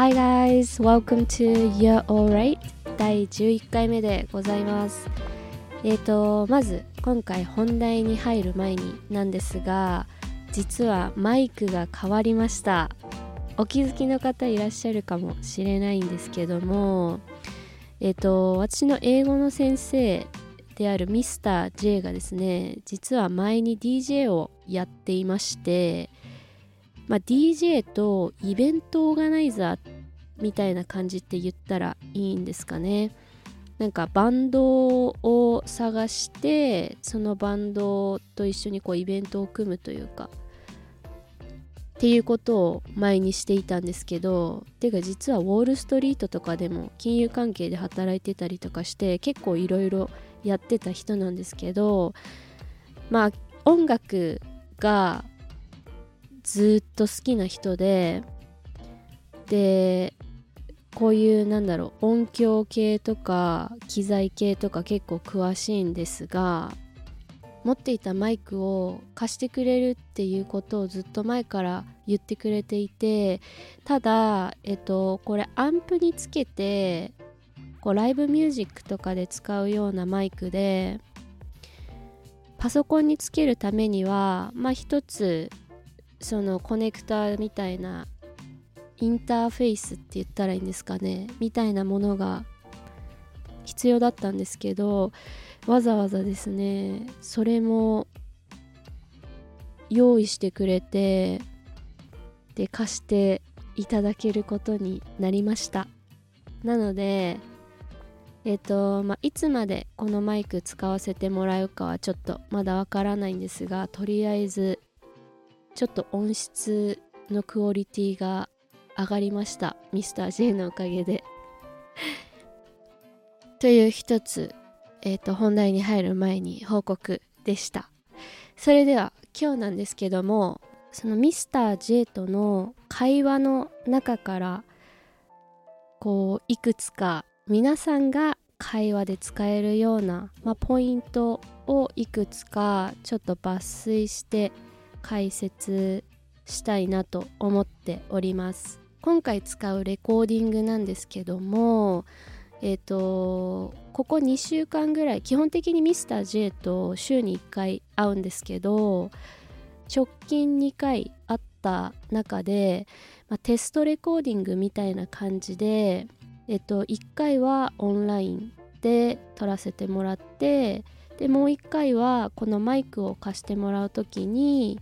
Hi guys, welcome to You're Alright 第11回目でございます。えーとまず今回本題に入る前になんですが実はマイクが変わりました。お気づきの方いらっしゃるかもしれないんですけどもえっ、ー、と私の英語の先生であるミスター J がですね実は前に DJ をやっていましてまあ、DJ とイベントオーガナイザーみたいな感じって言ったらいいんですかね。なんかバンドを探してそのバンドと一緒にこうイベントを組むというかっていうことを前にしていたんですけどてか実はウォール・ストリートとかでも金融関係で働いてたりとかして結構いろいろやってた人なんですけどまあ音楽がずっと好きな人ででこういうなんだろう音響系とか機材系とか結構詳しいんですが持っていたマイクを貸してくれるっていうことをずっと前から言ってくれていてただえっとこれアンプにつけてこうライブミュージックとかで使うようなマイクでパソコンにつけるためにはまあ一つそのコネクターみたいなインターフェイスって言ったらいいんですかねみたいなものが必要だったんですけどわざわざですねそれも用意してくれてで貸していただけることになりました。なのでえっ、ー、とまあいつまでこのマイク使わせてもらうかはちょっとまだわからないんですがとりあえずちょっと音質のクオリティが上がりました。ミスター J のおかげで。という一つ、えっ、ー、と本題に入る前に報告でした。それでは今日なんですけどもそのミスター J との会話の中からこういくつか皆さんが会話で使えるような、まあ、ポイントをいくつかちょっと抜粋して解説したいなと思っております。今回使うレコーディングなんですけどもえっ、ー、とここ2週間ぐらい基本的に Mr.J と週に1回会うんですけど直近2回会った中で、まあ、テストレコーディングみたいな感じで、えっ、ー、と、1回はオンラインで撮らせてもらってでもう一回はこのマイクを貸してもらう時に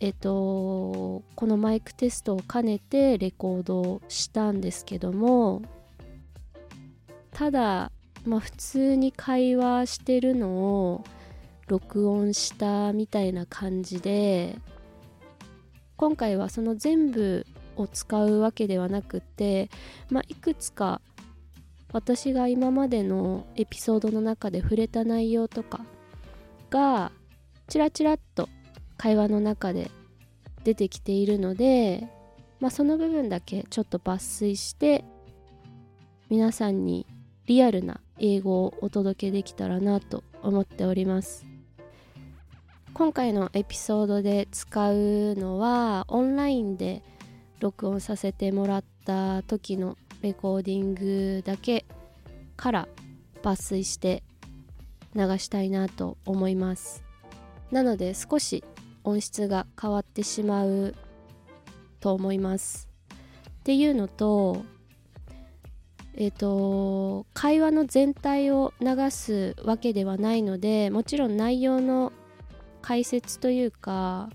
えっとこのマイクテストを兼ねてレコードしたんですけどもただまあ普通に会話してるのを録音したみたいな感じで今回はその全部を使うわけではなくて、まあ、いくつか私が今までのエピソードの中で触れた内容とかがチラチラっと会話の中で出てきているので、まあ、その部分だけちょっと抜粋して皆さんにリアルな英語をお届けできたらなと思っております。今回のエピソードで使うのはオンラインで録音させてもらった時のレコーディングだけから抜粋して流したいなと思います。なので少し音質が変わってしまうと思います。っていうのとえっ、ー、と会話の全体を流すわけではないのでもちろん内容の解説というか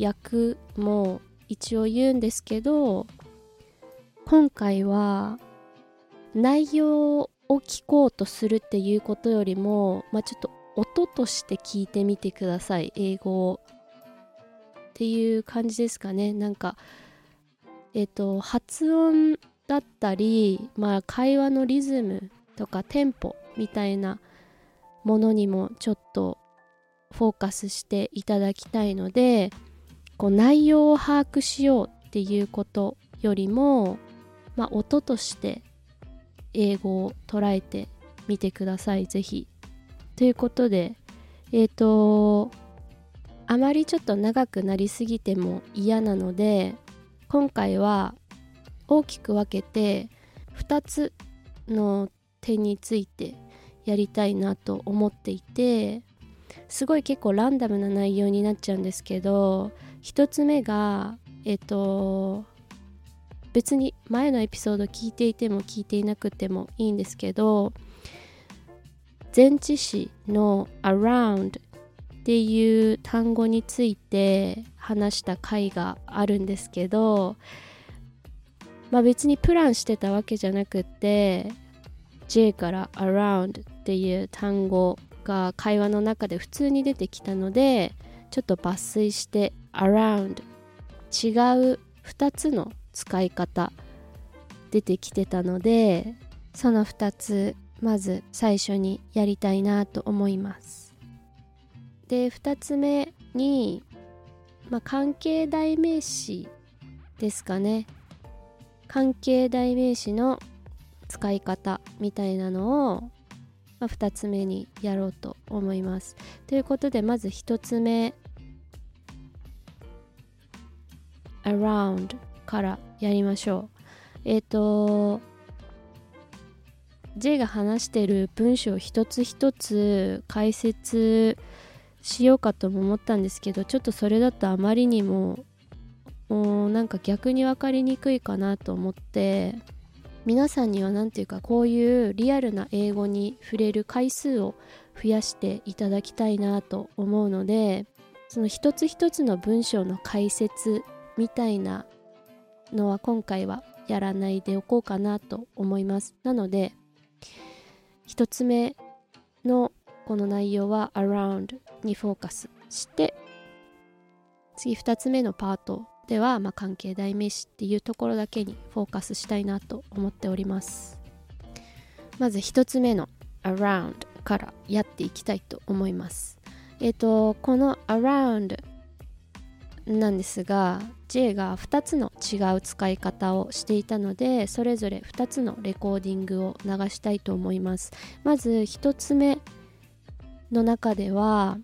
訳も一応言うんですけど今回は内容を聞こうとするっていうことよりも、まあ、ちょっと音として聞いてみてください英語を。っていう感じですかね。なんかえっ、ー、と発音だったり、まあ、会話のリズムとかテンポみたいなものにもちょっとフォーカスしていただきたいのでこう内容を把握しようっていうことよりもまあ、音として英語を捉えてみてください、ぜひ。ということで、えっ、ー、と、あまりちょっと長くなりすぎても嫌なので、今回は大きく分けて2つの点についてやりたいなと思っていてすごい結構ランダムな内容になっちゃうんですけど1つ目がえっと別に前のエピソード聞いていても聞いていなくてもいいんですけど前置詞の around っていう単語について話した回があるんですけどまあ別にプランしてたわけじゃなくって J から around っていう単語が会話の中で普通に出てきたのでちょっと抜粋して around 違う2つの使い方出てきてたのでその2つまず最初にやりたいなと思います。で2つ目に、まあ、関係代名詞ですかね。関係代名詞の使い方みたいなのを、まあ、2つ目にやろうと思います。ということでまず1つ目。Around からやりましょう。えっ、ー、と J が話してる文章一つ一つ解説しようかとも思ったんですけどちょっとそれだとあまりにももうなんか逆に分かりにくいかなと思って皆さんには何ていうかこういうリアルな英語に触れる回数を増やしていただきたいなと思うのでその一つ一つの文章の解説みたいなのは今回はやらないでおこうかなと思います。なので1つ目のこの内容は around にフォーカスして次2つ目のパートでは、まあ、関係代名詞っていうところだけにフォーカスしたいなと思っております。まず1つ目の around からやっていきたいと思います。えっ、ー、とこの around なんですが J が2つの違う使い方をしていたのでそれぞれ2つのレコーディングを流したいと思います。まず1つ目の中では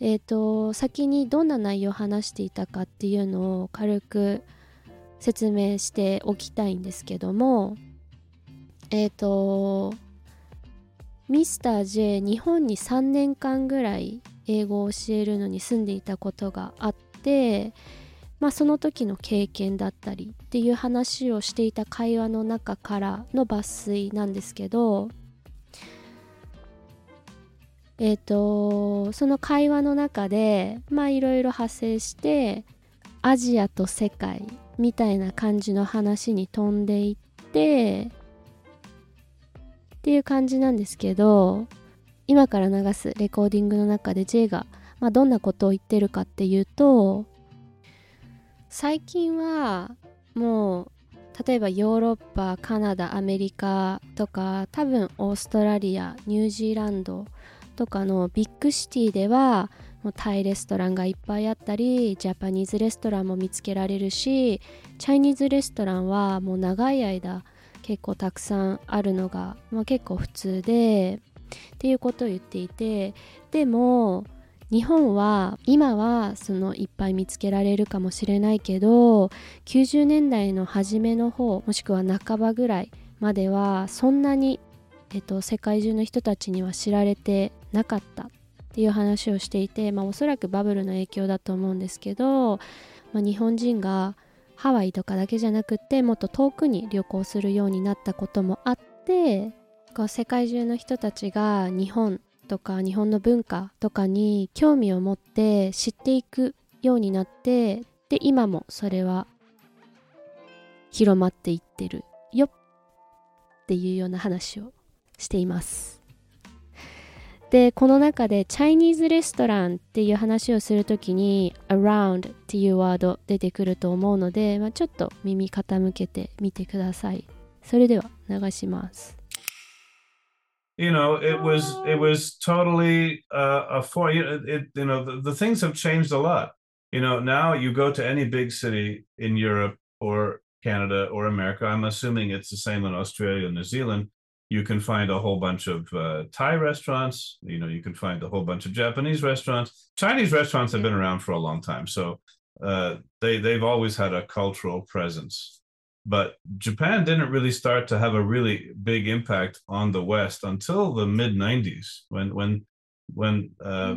えっ、ー、と先にどんな内容を話していたかっていうのを軽く説明しておきたいんですけどもえっ、ー、とミスター J 日本に3年間ぐらい英語を教えるのに住んでいたことがあって、まあ、その時の経験だったりっていう話をしていた会話の中からの抜粋なんですけどえっ、ー、とその会話の中でいろいろ派生してアジアと世界みたいな感じの話に飛んでいってっていう感じなんですけど今から流すレコーディングの中で J が、まあ、どんなことを言ってるかっていうと最近はもう例えばヨーロッパカナダアメリカとか多分オーストラリアニュージーランドとかのビッグシティではもうタイレストランがいっぱいあったりジャパニーズレストランも見つけられるしチャイニーズレストランはもう長い間結構たくさんあるのが、まあ、結構普通でっていうことを言っていてでも日本は今はそのいっぱい見つけられるかもしれないけど90年代の初めの方もしくは半ばぐらいまではそんなに、えっと、世界中の人たちには知られてなかったっていう話をしていて、まあ、おそらくバブルの影響だと思うんですけど、まあ、日本人がハワイとかだけじゃなくってもっと遠くに旅行するようになったこともあって世界中の人たちが日本とか日本の文化とかに興味を持って知っていくようになってで今もそれは広まっていってるよっていうような話をしています。でこの中でチャイニーズレストランっていう話をするときに around っていうワード出てくると思うので、まあ、ちょっと耳傾けてみてください。それでは流します。You know it was it was totally uh, a for you know, it, you know the, the things have changed a lot. You know now you go to any big city in europe or canada or america i'm assuming it's the same in australia and new zealand you can find a whole bunch of uh, thai restaurants you know you can find a whole bunch of japanese restaurants. Chinese restaurants have been around for a long time so uh, they they've always had a cultural presence but Japan didn't really start to have a really big impact on the West until the mid 90s when when when uh,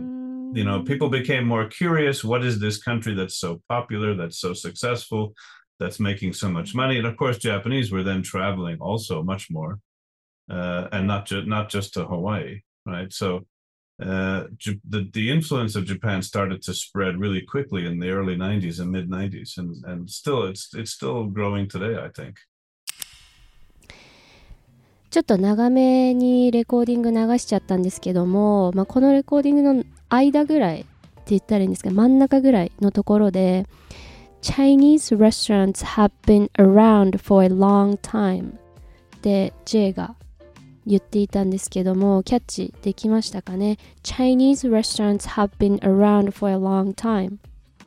you know people became more curious what is this country that's so popular that's so successful that's making so much money? And of course japanese were then traveling also much more uh, and not just not just to hawaii right? So uh, the the influence of Japan started to spread really quickly in the early 90s and mid 90s and and still it's it's still growing today I think ちょっと長めにレコーディング流しちゃったんですけども、まあ、このレコーディングの間ぐらいって言ったらいいんですけど真ん中ぐらいのところで Chinese restaurants have been around for a long time で J が 言っていたんですけども、キャッチできましたかね ?Chinese restaurants have been around for a long time.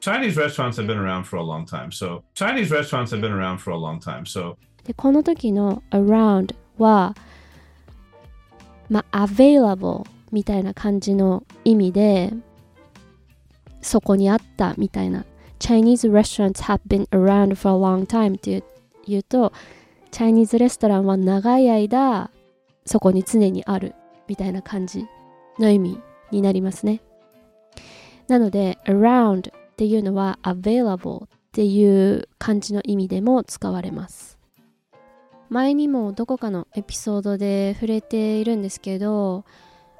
Chinese restaurants have been around for a long time. So, Chinese restaurants have been around for a long time. So, でこの時の around は、まあ、available みたいな感じの意味で、そこにあったみたいな。Chinese restaurants have been around for a long time って言うと、チャイニーズレストランは長い間そこに常にあるみたいな感じの意味になりますね。なので around っていうのは available っていう感じの意味でも使われます。前にもどこかのエピソードで触れているんですけど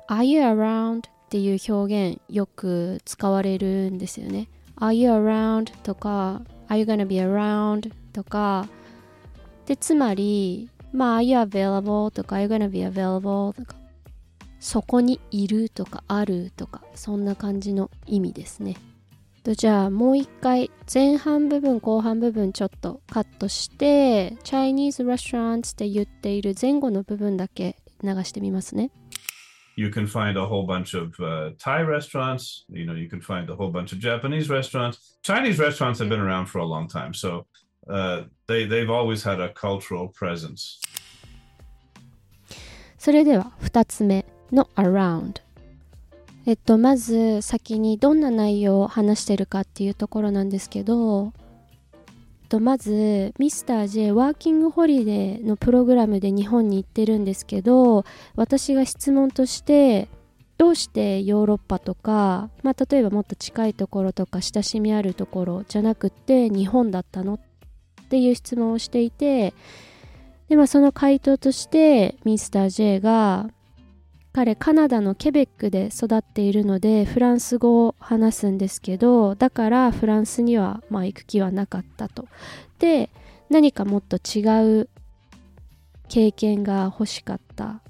Are you around? っていう表現よく使われるんですよね。Are you around? とか Are you gonna be around? とかでつまりまあ、are you available? とか、are you gonna be available? とか、そこにいるとか、あるとか、そんな感じの意味ですね。とじゃあもう一回前半部分後半部分ちょっとカットして Chinese restaurants って言っている前後の部分だけ流してみますね。You can find a whole bunch of uh, Thai restaurants. You know, you can find a whole bunch of Japanese restaurants. Chinese restaurants have been around for a long time. So they they've always had a cultural presence. それでは2つ目の around えっとまず先にどんな内容を話してるかっていうところなんですけどとまずミスター J ワーキングホリデーのプログラムで日本に行ってるんですけど私が質問としてどうしてヨーロッパとか、まあ、例えばもっと近いところとか親しみあるところじゃなくて日本だったのっっていう質問をしていてで、まあ、その回答としてミスター J が彼カナダのケベックで育っているのでフランス語を話すんですけどだからフランスにはまあ行く気はなかったと。で何かもっと違う経験が欲しかった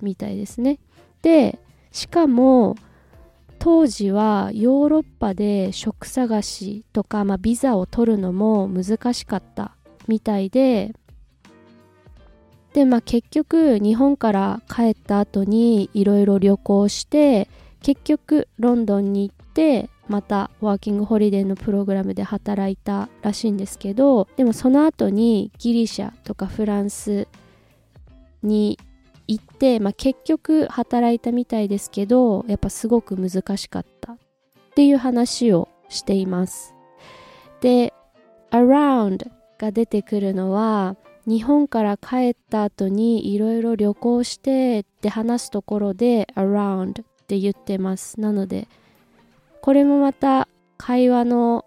みたいですね。でしかも当時はヨーロッパで職探しとか、まあ、ビザを取るのも難しかったみたいでで、まあ、結局日本から帰った後にいろいろ旅行して結局ロンドンに行ってまたワーキングホリデーのプログラムで働いたらしいんですけどでもその後にギリシャとかフランスに行って、まあ、結局働いたみたいですけどやっぱすごく難しかったっていう話をしています。で around が出てくるのは日本から帰った後にいろいろ旅行してって話すところで around って言ってます。なのでこれもまた会話の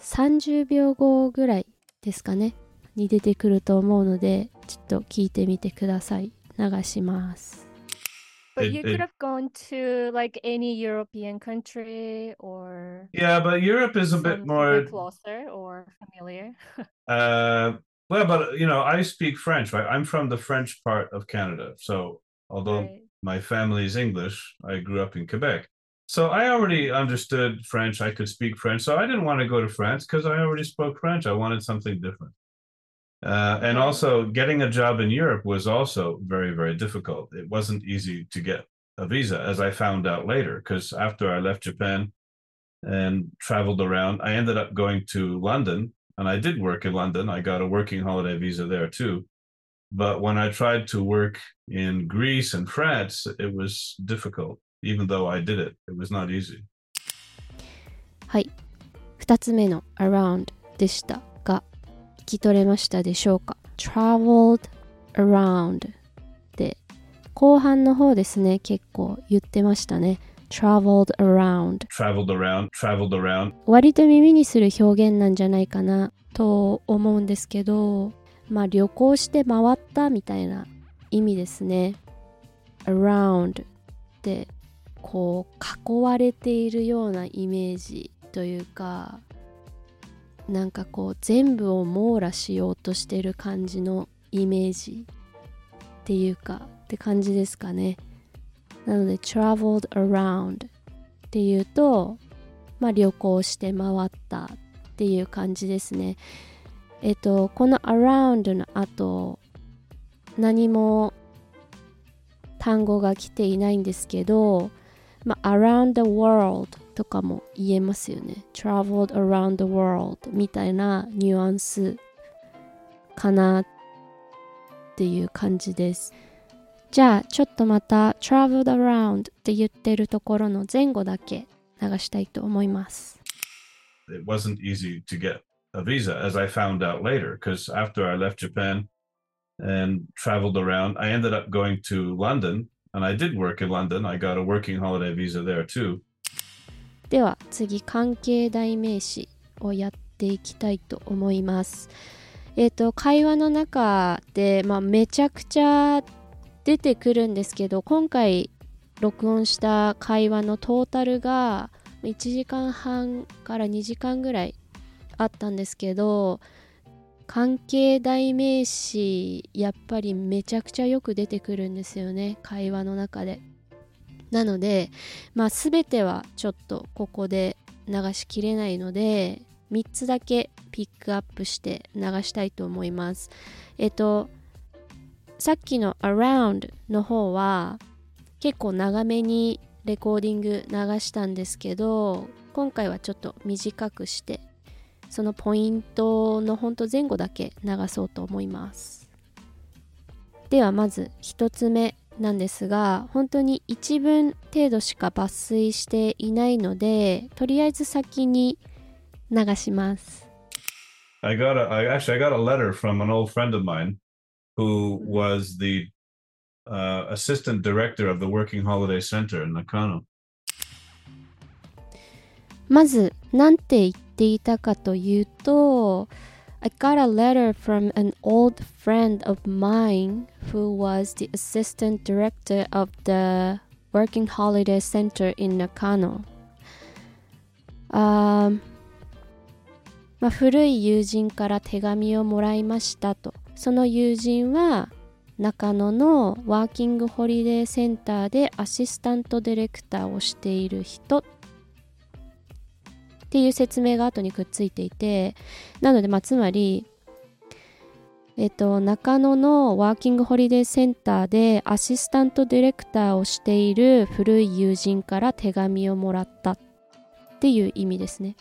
30秒後ぐらいですかねに出てくると思うのでちょっと聞いてみてください。But it, you could it, have gone to like any European country or yeah, but Europe is a bit more closer or familiar. uh, well, but you know, I speak French, right? I'm from the French part of Canada, so although right. my family is English, I grew up in Quebec. So I already understood French. I could speak French. So I didn't want to go to France because I already spoke French. I wanted something different. Uh, and also, getting a job in Europe was also very, very difficult. It wasn't easy to get a visa, as I found out later, because after I left Japan and traveled around, I ended up going to London and I did work in London. I got a working holiday visa there too. But when I tried to work in Greece and France, it was difficult, even though I did it. It was not easy. はい。2つ目の around でしたが、 聞き取れましたでしょうか ?traveled around で後半の方ですね結構言ってましたね。Traveled around traveled around traveled around. 割と耳にする表現なんじゃないかなと思うんですけどまあ旅行して回ったみたいな意味ですね。Around ってこう囲われているようなイメージというかなんかこう全部を網羅しようとしてる感じのイメージっていうかって感じですかね。なので traveled around っていうとまあ旅行して回ったっていう感じですね。えっとこの around の後何も単語が来ていないんですけど、まあ、around the world とかも言えますよね traveled around the world みたいなニュアンスかなっていう感じですじゃあちょっとまた traveled around って言ってるところの前後だけ流したいと思います It wasn't easy to get a visa as I found out later because after I left Japan and traveled around. I ended up going to London and I did work in London. I got a working holiday visa there too. では次関係代名詞をやっていきたいと思います。えっ、ー、と会話の中で、まあ、めちゃくちゃ出てくるんですけど今回録音した会話のトータルが1時間半から2時間ぐらいあったんですけど関係代名詞やっぱりめちゃくちゃよく出てくるんですよね会話の中でなのでまあ全てはちょっとここで流しきれないので3つだけピックアップして流したいと思います。えっとさっきの around の方は結構長めにレコーディング流したんですけど今回はちょっと短くしてそのポイントのほんと前後だけ流そうと思います。ではまず1つ目。なんですが本当に1文程度しか抜粋していないのでとりあえず先に流します I got a I actually I got a letter from an old friend of mine who was the uh, assistant director of the Working Holiday Center in Nakano. まず、なんて言っていたかというと、I got a letter from an old friend of mine who was the assistant director of the Working Holiday Center in Nakano. あまあ、古い友人から手紙をもらいましたと。その友人は中野のワーキングホリデーセンターでアシスタントディレクターをしている人っていう説明が後にくっついていてなのでまあつまりえっと、中野のワーキングホリデーセンターでアシスタントディレクターをしている古い友人から手紙をもらったっていう意味ですね。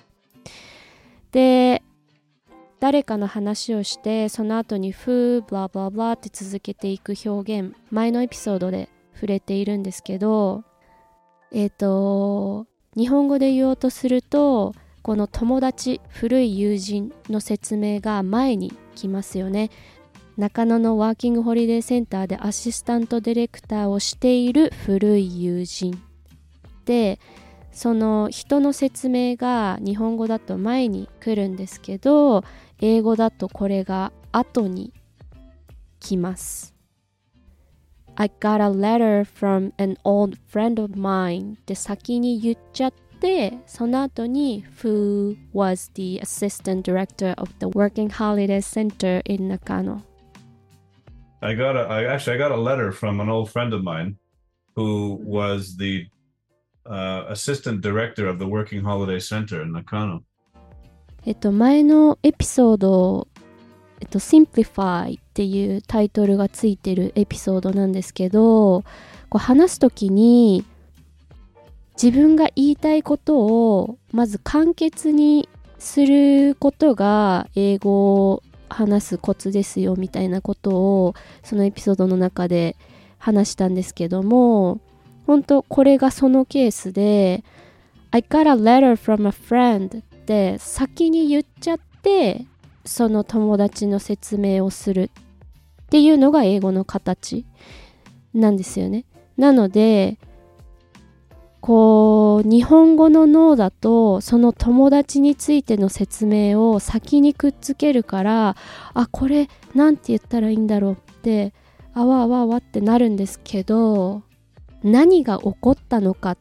で、誰かの話をしてその後にフーブラブラブラって続けていく表現前のエピソードで触れているんですけどえっ、と日本語で言おうとするとこの友達古い友人の説明が前に来ますよね。中野のワーキングホリデーセンターでアシスタントディレクターをしている古い友人でその人の説明が日本語だと前に来るんですけど英語だとこれが後に来ます。I got a letter from an old friend of mine って先に言っちゃってその後に Who was the assistant director of the working holiday center in Nakano I got a I actually I got a letter from an old friend of mine who was the uh, assistant director of the working holiday center in Nakano えっと前のエピソード えっと、Simplify っていうタイトルがついてるエピソードなんですけど、こう話すときに自分が言いたいことをまず簡潔にすることが英語を話すコツですよみたいなことをそのエピソードの中で話したんですけども本当これがそのケースで I got a letter from a friend って先に言っちゃってその友達の説明をするっていうのが英語の形なんですよね。なのでこう日本語の脳だとその友達についての説明を先にくっつけるからあこれなんて言ったらいいんだろうってあわあわあわってなるんですけど何が起こったのかっ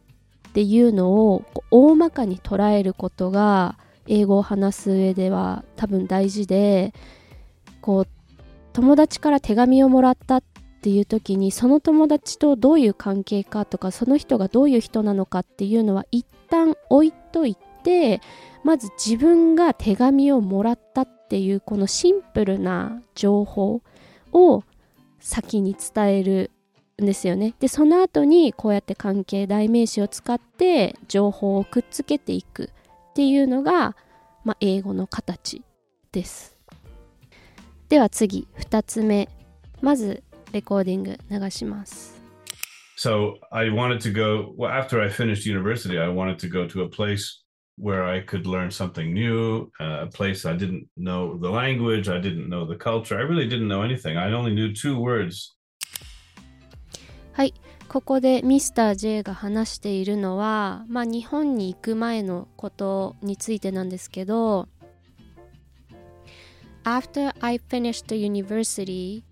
ていうのを大まかに捉えることが英語を話す上では多分大事でこう友達から手紙をもらったっていう時にその友達とどういう関係かとかその人がどういう人なのかっていうのは一旦置いといてまず自分が手紙をもらったっていうこのシンプルな情報を先に伝えるんですよね。でその後にこうやって関係代名詞を使って情報をくっつけていくっていうのが、まあ、英語の形です。では次2つ目まずレコーディング流します。So I wanted to go, well, after I finished university, I wanted to go to a place where I could learn something new, uh, a place I didn't know the language, I didn't know the culture, I really didn't know anything. I only knew two words. はい、ここでミスター J が話しているのは、まあ、日本に行く前のことについてなんですけど、After I finished the university,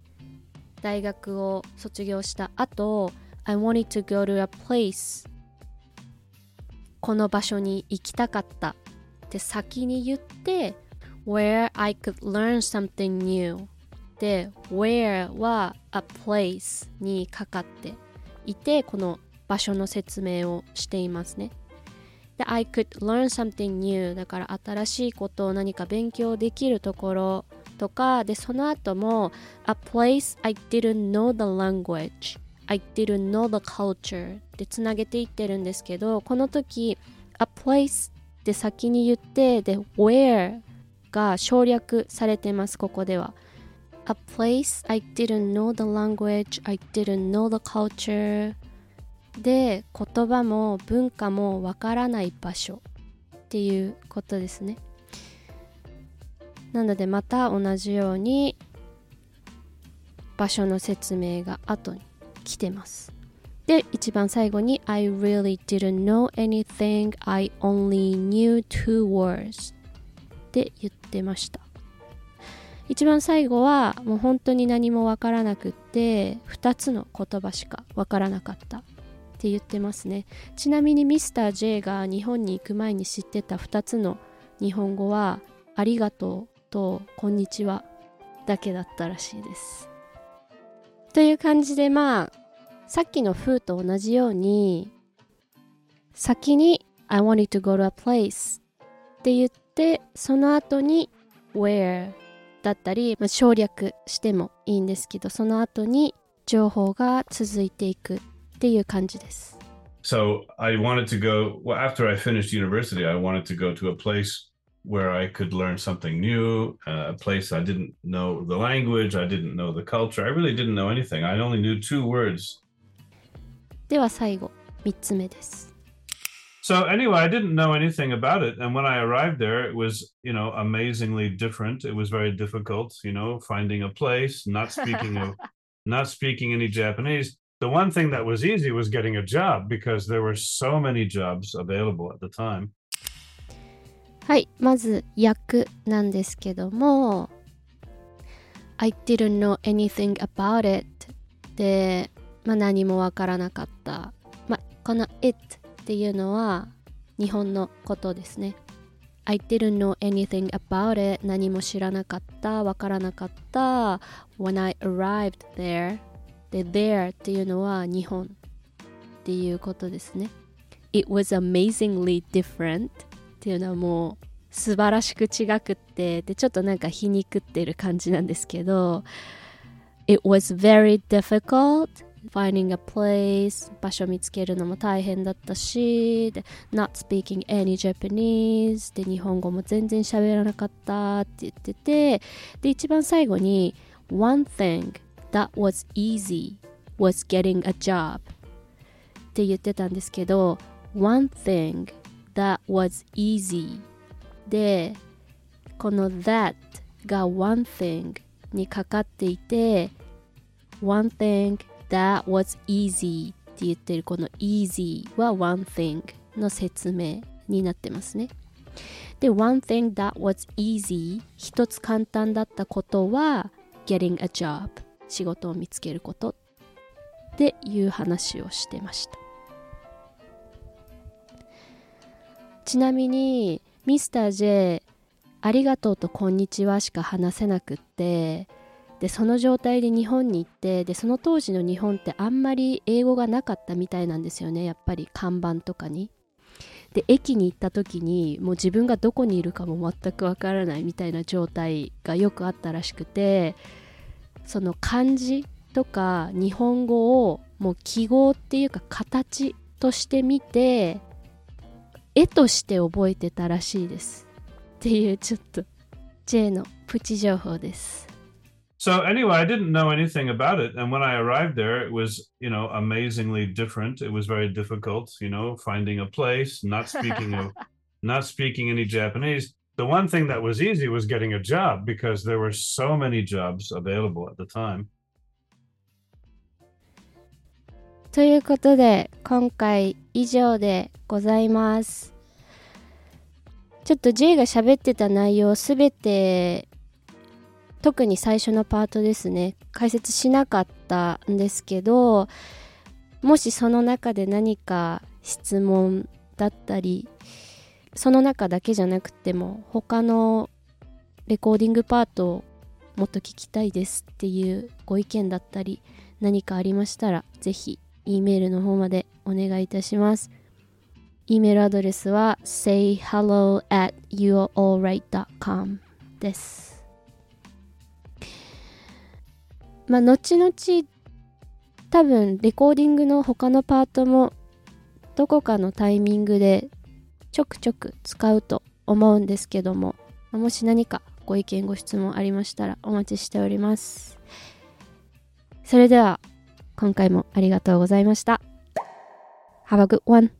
大学を卒業した後 I wanted to go to a place この場所に行きたかったって先に言って where I could learn something new で where は a place にかかっていてこの場所の説明をしていますねで I could learn something new だから新しいことを何か勉強できるところとかでその後も A place I didn't know the language I didn't know the culture でつなげていってるんですけどこの時 A place って先に言ってで Where が省略されてますここでは A place I didn't know the language I didn't know the culture で言葉も文化もわからない場所っていうことですねなのでまた同じように場所の説明が後に来てます。で、一番最後に I really didn't know anything I only knew two words って言ってました。一番最後はもう本当に何もわからなくって2つの言葉しかわからなかったって言ってますね。ちなみにミスター J が日本に行く前に知ってた2つの日本語はありがとうと「こんにちは」だけだったらしいです。という感じでまあさっきの「風」と同じように先に「I wanted to go to a place」って言ってその後に「where」だったり、まあ、省略してもいいんですけどその後に情報が続いていくっていう感じです。So I wanted to go, well, after I finished university, I wanted to go to a place where I could learn something new, uh, a place I didn't know the language, I didn't know the culture, I really didn't know anything. I only knew two words. では最後、3つ目です。So anyway, I didn't know anything about it, and when I arrived there, it was you know amazingly different. It was very difficult, you know, finding a place, not speaking of, not speaking any Japanese. The one thing that was easy was getting a job because there were so many jobs available at the time. はいまず訳なんですけども I didn't know anything about it で、まあ、何もわからなかった、まあ、この it っていうのは日本のことですね I didn't know anything about it 何も知らなかったわからなかった When I arrived there で there っていうのは日本っていうことですね It was amazingly different っていうのはもう素晴らしく違くってでちょっとなんか皮肉ってる感じなんですけど It was very difficult finding a place 場所見つけるのも大変だったしで not speaking any Japanese で日本語も全然喋らなかったって言っててで一番最後に One thing that was easy was getting a job って言ってたんですけど One thing that was easy でこの that が one thing にかかっていて one thing that was easy って言ってるこの easy は one thing の説明になってますね。で、one thing that was easy 一つ簡単だったことは getting a job 仕事を見つけることっていう話をしてました。ちなみにミスター J ありがとうとこんにちはしか話せなくってでその状態で日本に行ってでその当時の日本ってあんまり英語がなかったみたいなんですよね。やっぱり看板とかに。で駅に行った時にもう自分がどこにいるかも全くわからないみたいな状態がよくあったらしくてその漢字とか日本語をもう記号っていうか形として見て絵として覚えてたらしいです。っていうちょっと J のプチ情報です。So anyway, I didn't know anything about it, and when I arrived there, it was you know amazingly different. It was very difficult, you know, finding a place, not speaking of, not speaking any Japanese. The one thing that was easy was getting a job because there were so many jobs available at the time. ということで今回以上でございます。ちょっと J が喋ってた内容すべて 特に最初のパートですね。解説しなかったんですけどもしその中で何か質問だったりその中だけじゃなくても他のレコーディングパートをもっと聞きたいですっていうご意見だったり何かありましたらぜひ E メールの方までお願いいたします。E メールアドレスは sayhello at you'realright.com です。まあ、後々多分レコーディングの他のパートもどこかのタイミングでちょくちょく使うと思うんですけどももし何かご意見ご質問ありましたらお待ちしております。それでは今回もありがとうございました。Have a good one.